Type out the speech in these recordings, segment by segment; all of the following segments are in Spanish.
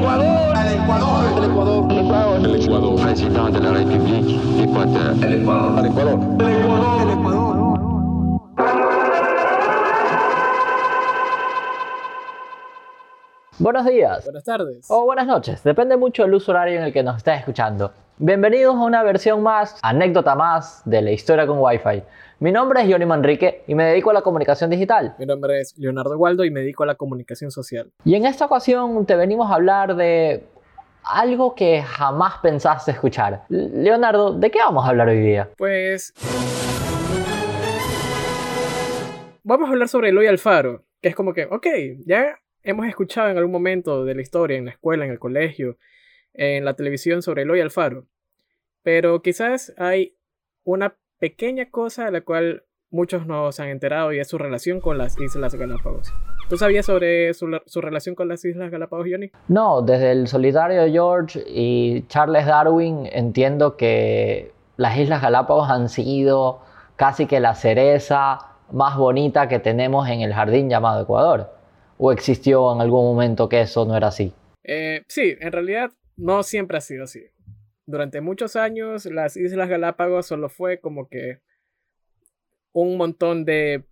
Ecuador. El Ecuador. El Ecuador. El Ecuador. El Ecuador. De la République. El Ecuador. El Ecuador. El Ecuador. El Ecuador. Buenos días. Buenas tardes. O buenas noches, depende mucho del uso horario en el que nos estés escuchando. Bienvenidos a una versión más, anécdota más de la historia con Wi-Fi. Mi nombre es Johnny Manrique y me dedico a la comunicación digital. Mi nombre es Leonardo Waldo y me dedico a la comunicación social. Y en esta ocasión te venimos a hablar de algo que jamás pensaste escuchar. Leonardo, ¿de qué vamos a hablar hoy día? Pues... Vamos a hablar sobre Eloy Alfaro, que es como que, ok, ya hemos escuchado en algún momento de la historia, en la escuela, en el colegio, en la televisión sobre Eloy Alfaro, pero quizás hay una pequeña cosa de la cual muchos no se han enterado y es su relación con las Islas Galápagos. ¿Tú sabías sobre su, su, relación con las Islas Galápagos, Johnny? No, desde el solitario George y Charles Darwin entiendo que las Islas Galápagos han sido casi que la cereza más bonita que tenemos en el jardín llamado Ecuador. ¿O existió en algún momento que eso no era así? Eh, sí, en realidad no siempre ha sido así. Durante muchos años las Islas Galápagos solo fue como que un montón de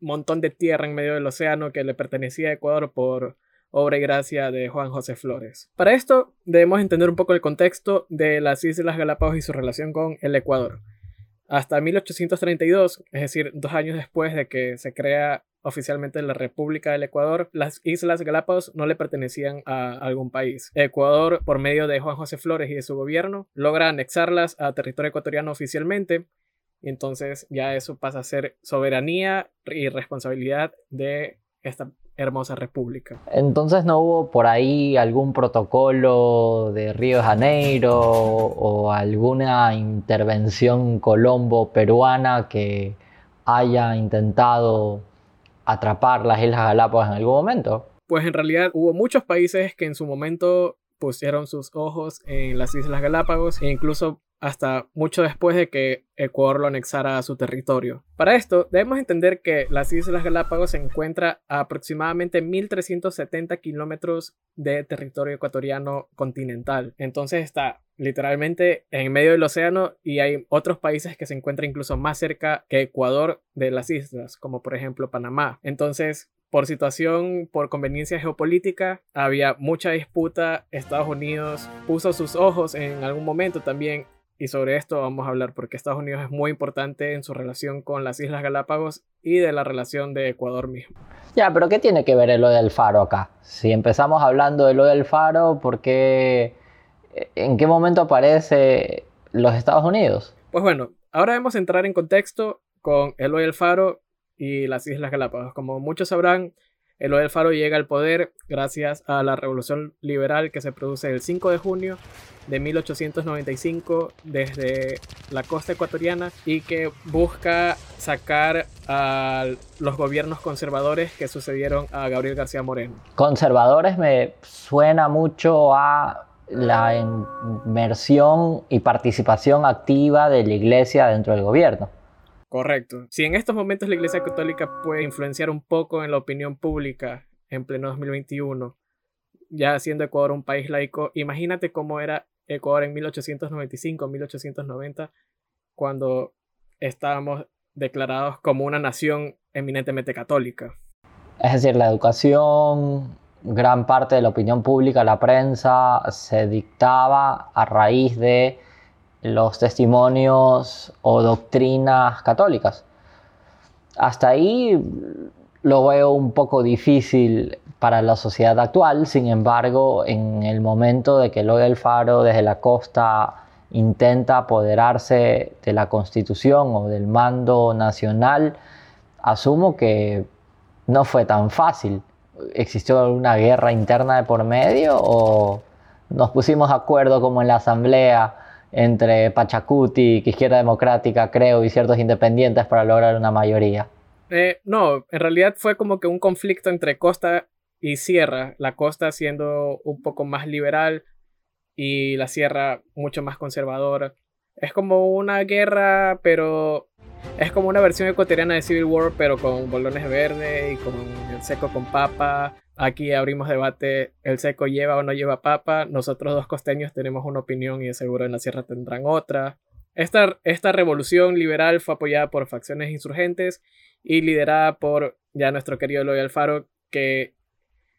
montón de tierra en medio del océano que le pertenecía a Ecuador por obra y gracia de Juan José Flores. Para esto debemos entender un poco el contexto de las Islas Galápagos y su relación con el Ecuador. Hasta 1832, es decir, dos años después de que se crea oficialmente la República del Ecuador, las Islas Galápagos no le pertenecían a algún país. Ecuador, por medio de Juan José Flores y de su gobierno, logra anexarlas a territorio ecuatoriano oficialmente y entonces ya eso pasa a ser soberanía y responsabilidad de esta hermosa república. Entonces no hubo por ahí algún protocolo de Río de Janeiro o alguna intervención colombo peruana que haya intentado atrapar las Islas Galápagos en algún momento? Pues en realidad hubo muchos países que en su momento pusieron sus ojos en las Islas Galápagos e incluso hasta mucho después de que Ecuador lo anexara a su territorio. Para esto, debemos entender que las Islas Galápagos se encuentra a aproximadamente 1.370 kilómetros de territorio ecuatoriano continental. Entonces está literalmente en medio del océano y hay otros países que se encuentran incluso más cerca que Ecuador de las islas, como por ejemplo Panamá. Entonces, por situación, por conveniencia geopolítica, había mucha disputa. Estados Unidos puso sus ojos en algún momento también y sobre esto vamos a hablar porque Estados Unidos es muy importante en su relación con las Islas Galápagos y de la relación de Ecuador mismo. Ya, pero ¿qué tiene que ver el del faro acá? Si empezamos hablando de lo del faro, ¿por qué? ¿En qué momento aparece los Estados Unidos? Pues bueno, ahora debemos entrar en contexto con Eloy el Faro y las Islas Galápagos. Como muchos sabrán, Eloy el Faro llega al poder gracias a la revolución liberal que se produce el 5 de junio de 1895 desde la costa ecuatoriana y que busca sacar a los gobiernos conservadores que sucedieron a Gabriel García Moreno. Conservadores me suena mucho a la inmersión y participación activa de la iglesia dentro del gobierno. Correcto. Si en estos momentos la iglesia católica puede influenciar un poco en la opinión pública en pleno 2021, ya siendo Ecuador un país laico, imagínate cómo era Ecuador en 1895, 1890, cuando estábamos declarados como una nación eminentemente católica. Es decir, la educación, gran parte de la opinión pública, la prensa, se dictaba a raíz de los testimonios o doctrinas católicas. Hasta ahí lo veo un poco difícil para la sociedad actual, sin embargo, en el momento de que Eloy Alfaro desde la costa intenta apoderarse de la constitución o del mando nacional, asumo que no fue tan fácil. ¿Existió una guerra interna de por medio o nos pusimos de acuerdo como en la asamblea entre Pachacuti, Izquierda Democrática, creo, y ciertos independientes para lograr una mayoría? Eh, no, en realidad fue como que un conflicto entre costa y sierra, la costa siendo un poco más liberal y la sierra mucho más conservadora. Es como una guerra, pero es como una versión ecuatoriana de Civil War, pero con bolones verdes y con el seco con papa. Aquí abrimos debate, el seco lleva o no lleva papa. Nosotros dos costeños tenemos una opinión y seguro en la sierra tendrán otra. Esta, esta revolución liberal fue apoyada por facciones insurgentes y liderada por ya nuestro querido Eloy Alfaro, que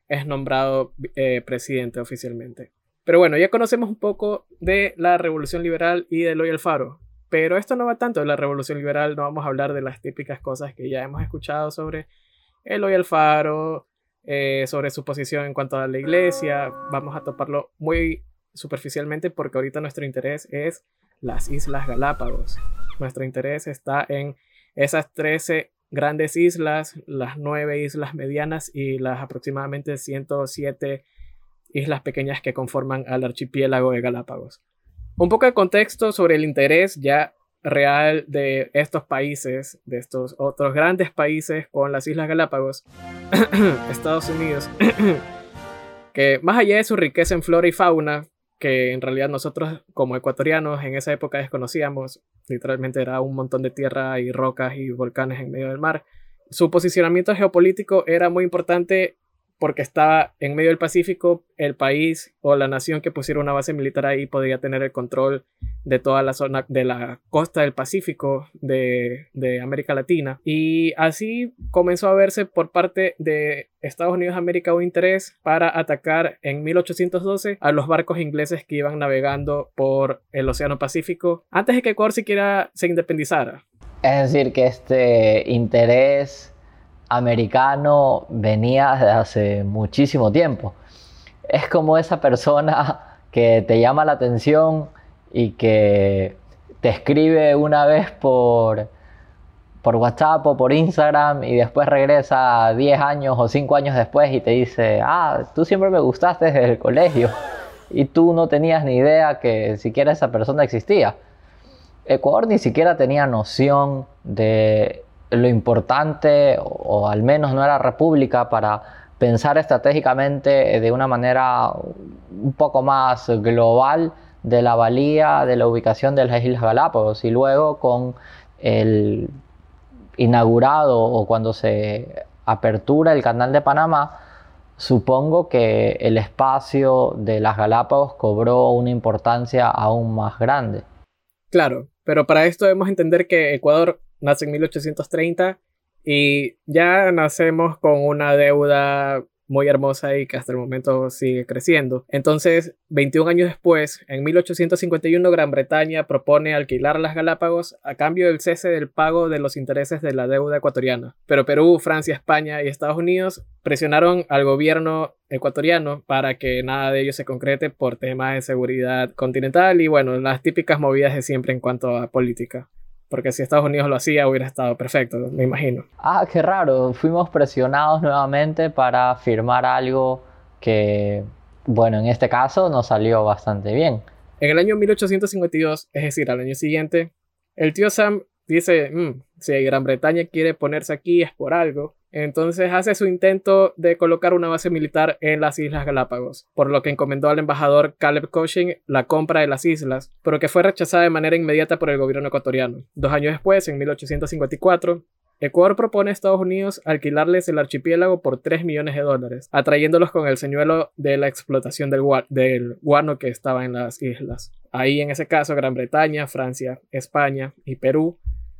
es nombrado eh, presidente oficialmente. Pero bueno, ya conocemos un poco de la revolución liberal y de Eloy Alfaro. Pero esto no va tanto de la revolución liberal, no vamos a hablar de las típicas cosas que ya hemos escuchado sobre Eloy Alfaro, eh, sobre su posición en cuanto a la iglesia. Vamos a toparlo muy superficialmente porque ahorita nuestro interés es las Islas Galápagos. Nuestro interés está en esas 13 grandes islas, las 9 islas medianas y las aproximadamente 107 islas pequeñas que conforman al archipiélago de Galápagos. Un poco de contexto sobre el interés ya real de estos países, de estos otros grandes países con las Islas Galápagos, Estados Unidos, que más allá de su riqueza en flora y fauna, que en realidad nosotros como ecuatorianos en esa época desconocíamos, literalmente era un montón de tierra y rocas y volcanes en medio del mar, su posicionamiento geopolítico era muy importante porque estaba en medio del Pacífico, el país o la nación que pusiera una base militar ahí podría tener el control de toda la zona de la costa del Pacífico de, de, América Latina. Y así comenzó a verse por parte de Estados Unidos América un interés para atacar en 1812 a los barcos ingleses que iban navegando por el Océano Pacífico antes de que Ecuador siquiera se independizara. Es decir, que este interés americano venía hace muchísimo tiempo. Es como esa persona que te llama la atención y que te escribe una vez por, por WhatsApp o por Instagram y después regresa 10 años o 5 años después y te dice, ah, tú siempre me gustaste desde el colegio y tú no tenías ni idea que siquiera esa persona existía. Ecuador ni siquiera tenía noción de lo importante, o, al menos no era república, para pensar estratégicamente de una manera un poco más global de la valía de la ubicación de las Islas Galápagos y luego con el inaugurado o cuando se apertura el canal de Panamá, supongo que el espacio de las Galápagos cobró una importancia aún más grande. Claro, pero para esto debemos entender que Ecuador nace en 1830 y ya nacemos con una deuda muy hermosa y que hasta el momento sigue creciendo. Entonces, 21 años después, en 1851, Gran Bretaña propone alquilar las Galápagos a cambio del cese del pago de los intereses de la deuda ecuatoriana. Pero Perú, Francia, España y Estados Unidos presionaron al gobierno ecuatoriano para que nada de ello se concrete por temas de seguridad continental y bueno, las típicas movidas de siempre en cuanto a política. Porque si Estados Unidos lo hacía, hubiera estado perfecto, me imagino. Ah, qué raro. Fuimos presionados nuevamente para firmar algo que, bueno, en este caso nos salió bastante bien. En el año 1852, es decir, al año siguiente, el tío Sam dice, mm, si Gran Bretaña quiere ponerse aquí es por algo. Entonces hace su intento de colocar una base militar en las Islas Galápagos, por lo que encomendó al embajador Caleb Cushing la compra de las islas, pero que fue rechazada de manera inmediata por el gobierno ecuatoriano. Dos años después, en 1854, Ecuador propone a Estados Unidos alquilarles el archipiélago por 3 millones de dólares, atrayéndolos con el señuelo de la explotación del, del guano que estaba en las islas. Ahí, en ese caso, Gran Bretaña, Francia, España y Perú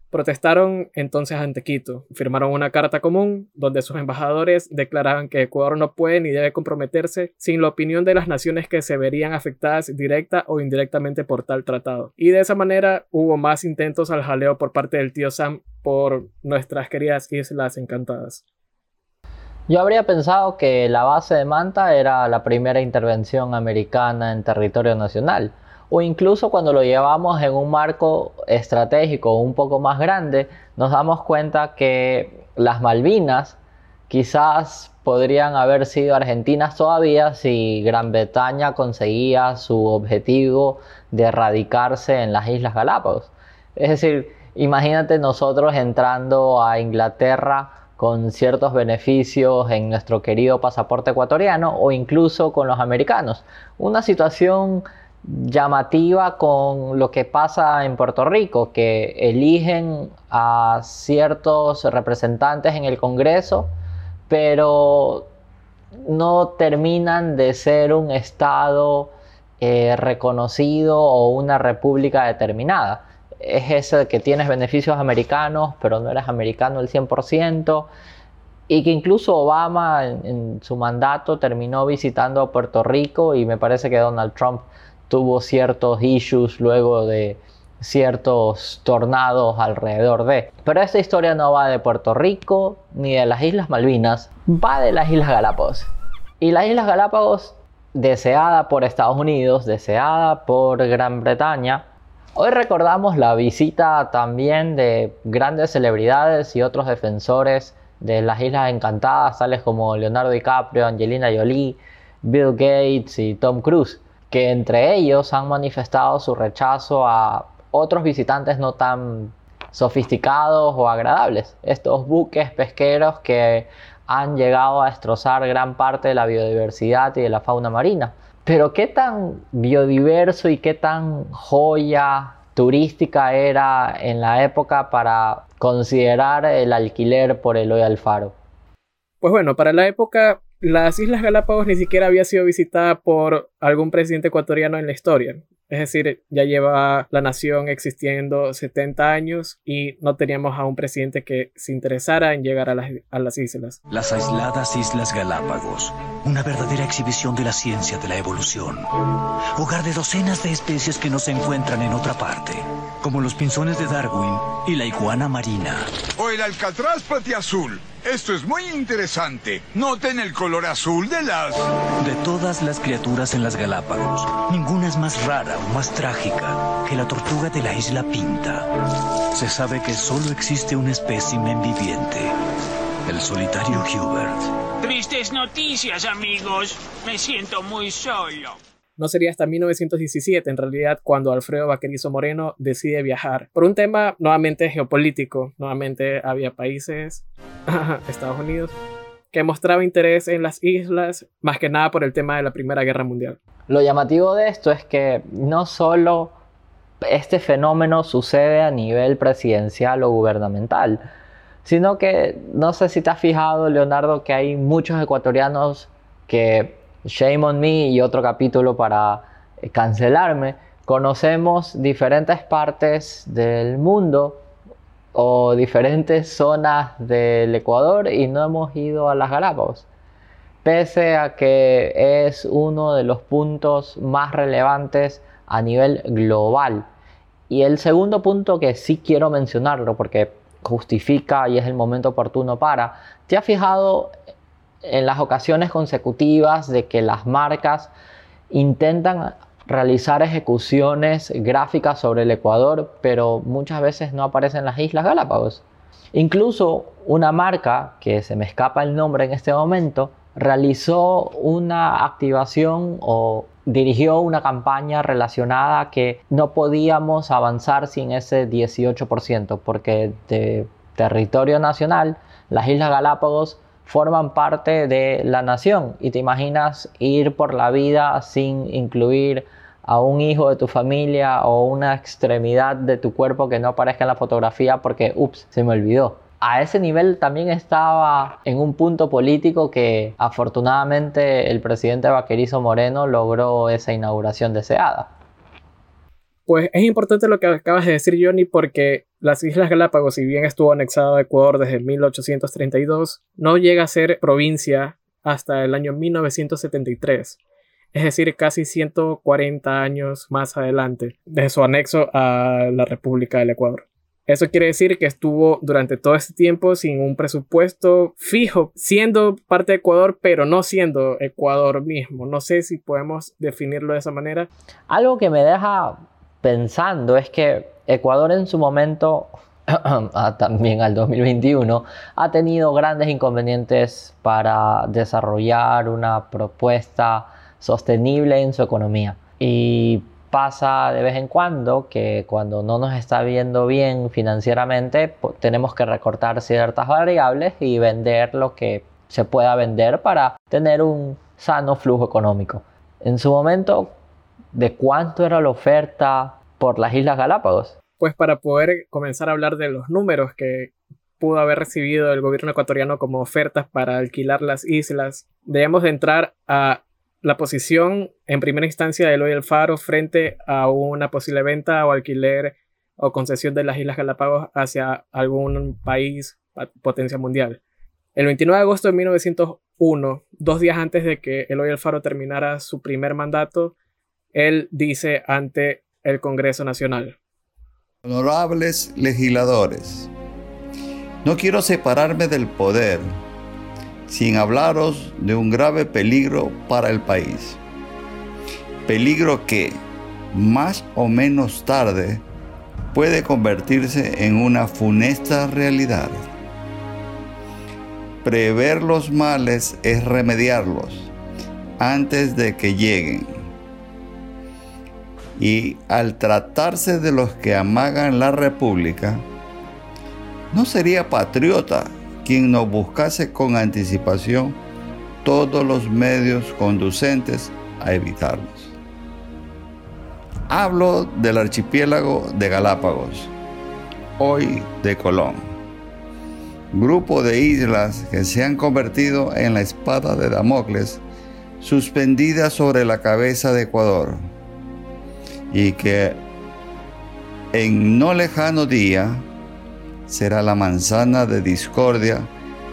Protestaron entonces ante Quito, firmaron una carta común donde sus embajadores declaraban que Ecuador no puede ni debe comprometerse sin la opinión de las naciones que se verían afectadas directa o indirectamente por tal tratado. Y de esa manera hubo más intentos al jaleo por parte del tío Sam por nuestras queridas Islas Encantadas. Yo habría pensado que la base de Manta era la primera intervención americana en territorio nacional o incluso cuando lo llevamos en un marco estratégico un poco más grande, nos damos cuenta que las Malvinas quizás podrían haber sido argentinas todavía si Gran Bretaña conseguía su objetivo de erradicarse en las Islas Galápagos. Es decir, imagínate nosotros entrando a Inglaterra con ciertos beneficios en nuestro querido pasaporte ecuatoriano o incluso con los americanos. Una situación llamativa con lo que pasa en Puerto Rico, que eligen a ciertos representantes en el Congreso, pero no terminan de ser un Estado eh, reconocido o una república determinada. Es ese que tienes beneficios americanos, pero no eres americano el 100%, y que incluso Obama en, su mandato terminó visitando Puerto Rico y me parece que Donald Trump tuvo ciertos issues luego de ciertos tornados alrededor de. Pero esta historia no va de Puerto Rico ni de las Islas Malvinas, va de las Islas Galápagos. Y las Islas Galápagos, deseada por Estados Unidos, deseada por Gran Bretaña, hoy recordamos la visita también de grandes celebridades y otros defensores de las Islas Encantadas, tales como Leonardo DiCaprio, Angelina Jolie, Bill Gates y Tom Cruise, que entre ellos han manifestado su rechazo a otros visitantes no tan sofisticados o agradables. Estos buques pesqueros que han llegado a destrozar gran parte de la biodiversidad y de la fauna marina. Pero qué tan biodiverso y qué tan joya turística era en la época para considerar el alquiler por el hoy Alfaro. Pues bueno, para la época las Islas Galápagos ni siquiera había sido visitada por algún presidente ecuatoriano en la historia. Es decir, ya lleva la nación existiendo 70 años y no teníamos a un presidente que se interesara en llegar a las, islas. Las aisladas Islas Galápagos, una verdadera exhibición de la ciencia de la evolución. Hogar de docenas de especies que no se encuentran en otra parte, como los pinzones de Darwin y la iguana marina. O el alcatraz azul. Esto es muy interesante. Noten el color azul de las... De todas las criaturas en las Galápagos, ninguna es más rara o más trágica que la tortuga de la isla Pinta. Se sabe que solo existe un espécimen viviente, el solitario Hubert. Tristes noticias, amigos. Me siento muy solo no sería hasta 1917 en realidad cuando Alfredo Vaquerizo Moreno decide viajar. Por un tema nuevamente geopolítico, nuevamente había países, Estados Unidos, que mostraba interés en las islas, más que nada por el tema de la Primera Guerra Mundial. Lo llamativo de esto es que no solo este fenómeno sucede a nivel presidencial o gubernamental, sino que no sé si te has fijado, Leonardo, que hay muchos ecuatorianos que Shame on Me y otro capítulo para eh, cancelarme, conocemos diferentes partes del mundo o diferentes zonas del Ecuador y no hemos ido a las Galápagos. Pese a que es uno de los puntos más relevantes a nivel global. Y el segundo punto que sí quiero mencionarlo porque justifica y es el momento oportuno para, ¿te has fijado en las ocasiones consecutivas de que las marcas intentan realizar ejecuciones gráficas sobre el Ecuador, pero muchas veces no aparecen las Islas Galápagos. Incluso una marca, que se me escapa el nombre en este momento, realizó una activación o dirigió una campaña relacionada a que no podíamos avanzar sin ese 18%, porque de territorio nacional, las Islas Galápagos forman parte de la nación y te imaginas ir por la vida sin incluir a un hijo de tu familia o una extremidad de tu cuerpo que no aparezca en la fotografía porque, ups, se me olvidó. A ese nivel también estaba en un punto político que afortunadamente el presidente Vaquerizo Moreno logró esa inauguración deseada. Pues es importante lo que acabas de decir, Johnny, porque las Islas Galápagos, si bien estuvo anexado a Ecuador desde 1832, no llega a ser provincia hasta el año 1973, es decir, casi 140 años más adelante de su anexo a la República del Ecuador. Eso quiere decir que estuvo durante todo este tiempo sin un presupuesto fijo, siendo parte de Ecuador, pero no siendo Ecuador mismo. No sé si podemos definirlo de esa manera. Algo que me deja pensando es que Ecuador en su momento, ah, también al 2021, ha tenido grandes inconvenientes para desarrollar una propuesta sostenible en su economía. Y pasa de vez en cuando que cuando no nos está viendo bien financieramente, tenemos que recortar ciertas variables y vender lo que se pueda vender para tener un sano flujo económico. En su momento de cuánto era la oferta por las Islas Galápagos? Pues para poder comenzar a hablar de los números que pudo haber recibido el gobierno ecuatoriano como ofertas para alquilar las islas, debemos de entrar a la posición en primera instancia de Eloy Alfaro frente a una posible venta o alquiler o concesión de las Islas Galápagos hacia algún país potencia mundial. El 29 de agosto de 1901, dos días antes de que Eloy Alfaro terminara su primer mandato, él dice ante el Congreso Nacional. Honorables legisladores, no quiero separarme del poder sin hablaros de un grave peligro para el país. Peligro que, más o menos tarde, puede convertirse en una funesta realidad. Prever los males es remediarlos antes de que lleguen. Y al tratarse de los que amagan la república, no sería patriota quien no buscase con anticipación todos los medios conducentes a evitarlos. Hablo del archipiélago de Galápagos, hoy de Colón, grupo de islas que se han convertido en la espada de Damocles suspendida sobre la cabeza de Ecuador y que en no lejano día será la manzana de discordia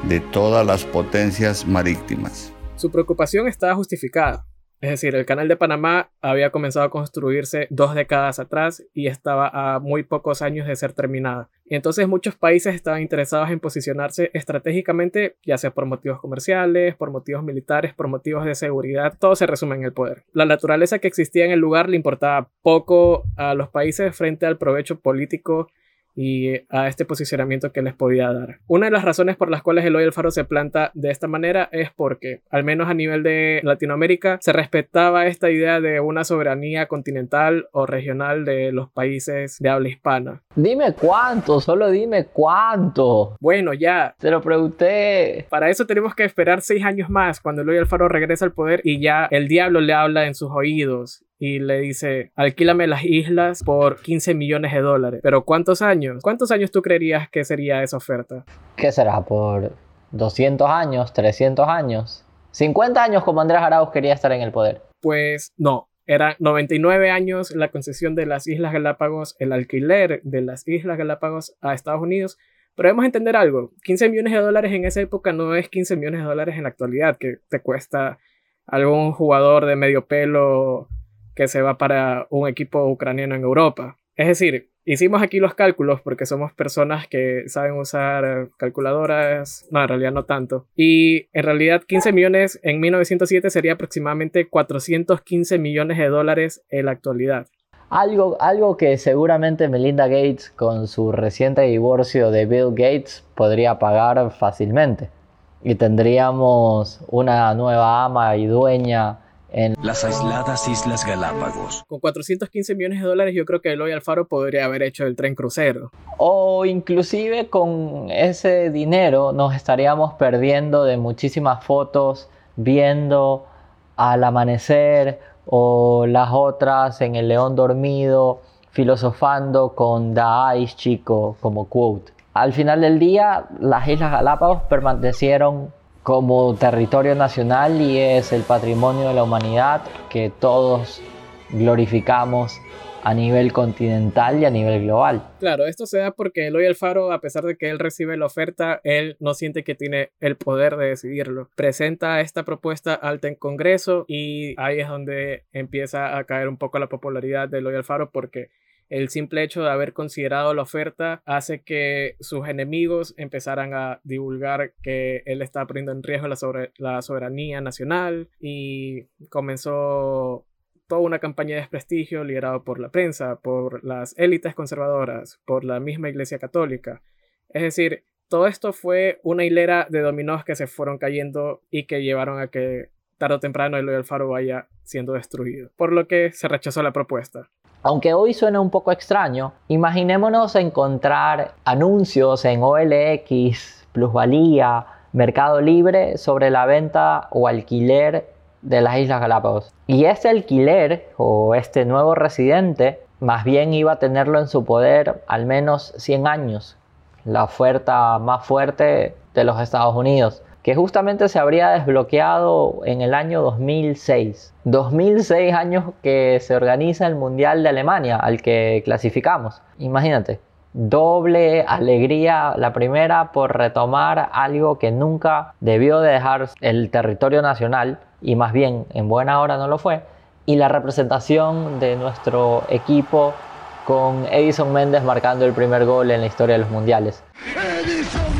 de todas las potencias marítimas. Su preocupación estaba justificada. Es decir, el canal de Panamá había comenzado a construirse dos décadas atrás y estaba a muy pocos años de ser terminada. Y entonces muchos países estaban interesados en posicionarse estratégicamente, ya sea por motivos comerciales, por motivos militares, por motivos de seguridad, todo se resume en el poder. La naturaleza que existía en el lugar le importaba poco a los países frente al provecho político y a este posicionamiento que les podía dar. Una de las razones por las cuales Eloy Alfaro se planta de esta manera es porque, al menos a nivel de Latinoamérica, se respetaba esta idea de una soberanía continental o regional de los países de habla hispana. Dime cuánto, solo dime cuánto. Bueno, ya. Te lo pregunté. Para eso tenemos que esperar seis años más cuando Eloy Alfaro regresa al poder y ya el diablo le habla en sus oídos y le dice, alquílame las islas por 15 millones de dólares. Pero ¿cuántos años? ¿Cuántos años tú creerías que sería esa oferta? ¿Qué será? ¿Por 200 años? ¿300 años? ¿50 años como Andrés Arauz quería estar en el poder? Pues no. Era 99 años la concesión de las Islas Galápagos, el alquiler de las Islas Galápagos a Estados Unidos. Pero debemos entender algo, 15 millones de dólares en esa época no es 15 millones de dólares en la actualidad, que te cuesta algún jugador de medio pelo que se va para un equipo ucraniano en Europa. Es decir, hicimos aquí los cálculos porque somos personas que saben usar calculadoras, no, en realidad no tanto. Y en realidad 15 millones en 1907 sería aproximadamente 415 millones de dólares en la actualidad. Algo, algo que seguramente Melinda Gates con su reciente divorcio de Bill Gates podría pagar fácilmente. Y tendríamos una nueva ama y dueña en las aisladas Islas Galápagos. Con 415 millones de dólares yo creo que Eloy Alfaro podría haber hecho el tren crucero. O inclusive con ese dinero nos estaríamos perdiendo de muchísimas fotos viendo al amanecer o las otras en el león dormido filosofando con The Ice Chico como quote. Al final del día, las Islas Galápagos permanecieron como territorio nacional y es el patrimonio de la humanidad que todos glorificamos a nivel continental y a nivel global. Claro, esto se da porque Eloy Alfaro, a pesar de que él recibe la oferta, él no siente que tiene el poder de decidirlo. Presenta esta propuesta alta en Congreso y ahí es donde empieza a caer un poco la popularidad de Eloy Alfaro porque el simple hecho de haber considerado la oferta hace que sus enemigos empezaran a divulgar que él estaba poniendo en riesgo la, soberanía nacional y comenzó toda una campaña de desprestigio liderada por la prensa, por las élites conservadoras, por la misma Iglesia Católica. Es decir, todo esto fue una hilera de dominós que se fueron cayendo y que llevaron a que tarde o temprano el Alfaro vaya siendo destruido, por lo que se rechazó la propuesta. Aunque hoy suena un poco extraño, imaginémonos encontrar anuncios en OLX, Plusvalía, Mercado Libre sobre la venta o alquiler de las Islas Galápagos. Y este alquiler o este nuevo residente más bien iba a tenerlo en su poder al menos 100 años, la oferta más fuerte de los Estados Unidos, que justamente se habría desbloqueado en el año 2006. 2006 años que se organiza el Mundial de Alemania, al que clasificamos. Imagínate, doble alegría la primera por retomar algo que nunca debió dejar el territorio nacional y más bien en buena hora no lo fue y la representación de nuestro equipo con Edison Méndez marcando el primer gol en la historia de los mundiales. Edison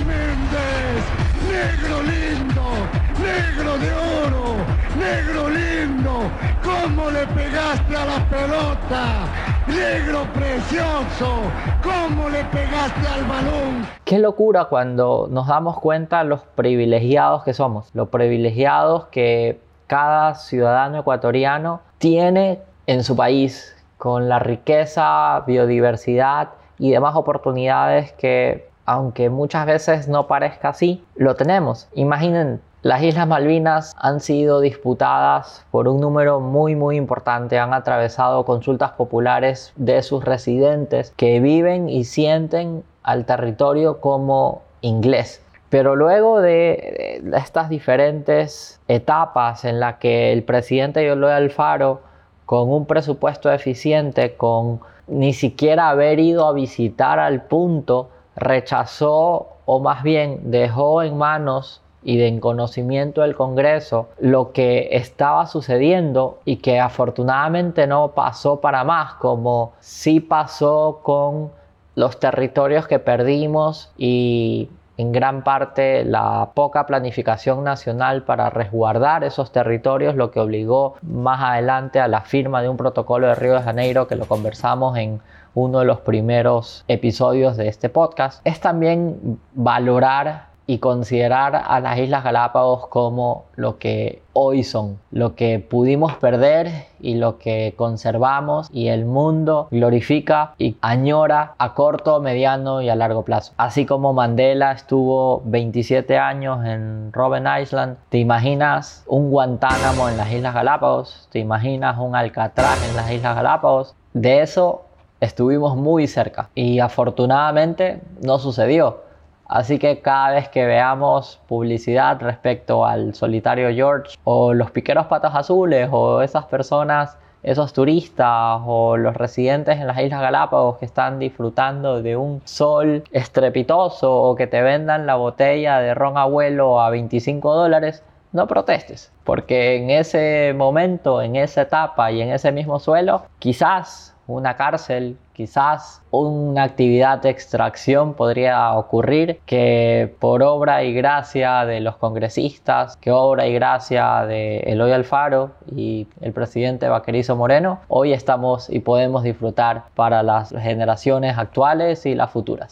¿cómo le pegaste a la pelota? Negro precioso, ¿cómo le pegaste al balón? Qué locura cuando nos damos cuenta los privilegiados que somos, los privilegiados que cada ciudadano ecuatoriano tiene en su país con la riqueza, biodiversidad y demás oportunidades que, aunque muchas veces no parezca así, lo tenemos. Imaginen, las Islas Malvinas han sido disputadas por un número muy muy importante, han atravesado consultas populares de sus residentes que viven y sienten al territorio como inglés. Pero luego de, estas diferentes etapas en las que el presidente Eloy Alfaro, con un presupuesto eficiente, con ni siquiera haber ido a visitar al punto, rechazó o más bien dejó en manos y de en conocimiento del Congreso lo que estaba sucediendo y que afortunadamente no pasó para más, como sí pasó con los territorios que perdimos y en gran parte la poca planificación nacional para resguardar esos territorios, lo que obligó más adelante a la firma de un protocolo de Río de Janeiro que lo conversamos en uno de los primeros episodios de este podcast, es también valorar y considerar a las Islas Galápagos como lo que hoy son, lo que pudimos perder y lo que conservamos y el mundo glorifica y añora a corto, mediano y a largo plazo. Así como Mandela estuvo 27 años en Robben Island, ¿te imaginas un Guantánamo en las Islas Galápagos? ¿Te imaginas un Alcatraz en las Islas Galápagos? De eso estuvimos muy cerca y afortunadamente no sucedió Así que cada vez que veamos publicidad respecto al solitario George o los piqueros patas azules o esas personas, esos turistas o los residentes en las Islas Galápagos que están disfrutando de un sol estrepitoso o que te vendan la botella de ron abuelo a 25 dólares, no protestes, porque en ese momento, en esa etapa y en ese mismo suelo, quizás una cárcel, quizás una actividad de extracción podría ocurrir que por obra y gracia de los congresistas, que obra y gracia de Eloy Alfaro y el presidente Vaquerizo Moreno, hoy estamos y podemos disfrutar para las generaciones actuales y las futuras.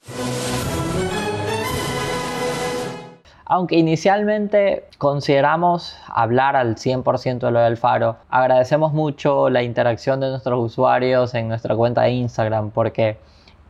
Aunque inicialmente consideramos hablar al 100% de lo del faro, agradecemos mucho la interacción de nuestros usuarios en nuestra cuenta de Instagram porque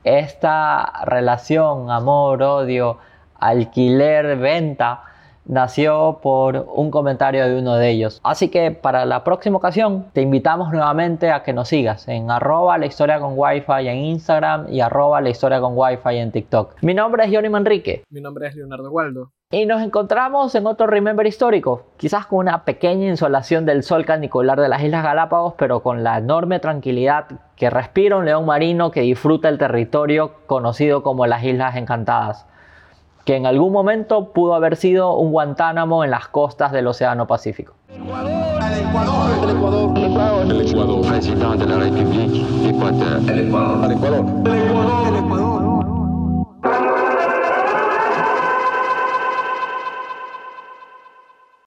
esta relación amor-odio, alquiler-venta, nació por un comentario de uno de ellos. Así que para la próxima ocasión te invitamos nuevamente a que nos sigas en arroba la historia con wifi en Instagram y arroba la historia con wifi en TikTok. Mi nombre es Johnny Manrique. Mi nombre es Leonardo Waldo. Y nos encontramos en otro Remember histórico, quizás con una pequeña insolación del sol canicular de las Islas Galápagos, pero con la enorme tranquilidad que respira un león marino que disfruta el territorio conocido como las Islas Encantadas que en algún momento pudo haber sido un Guantánamo en las costas del Océano Pacífico.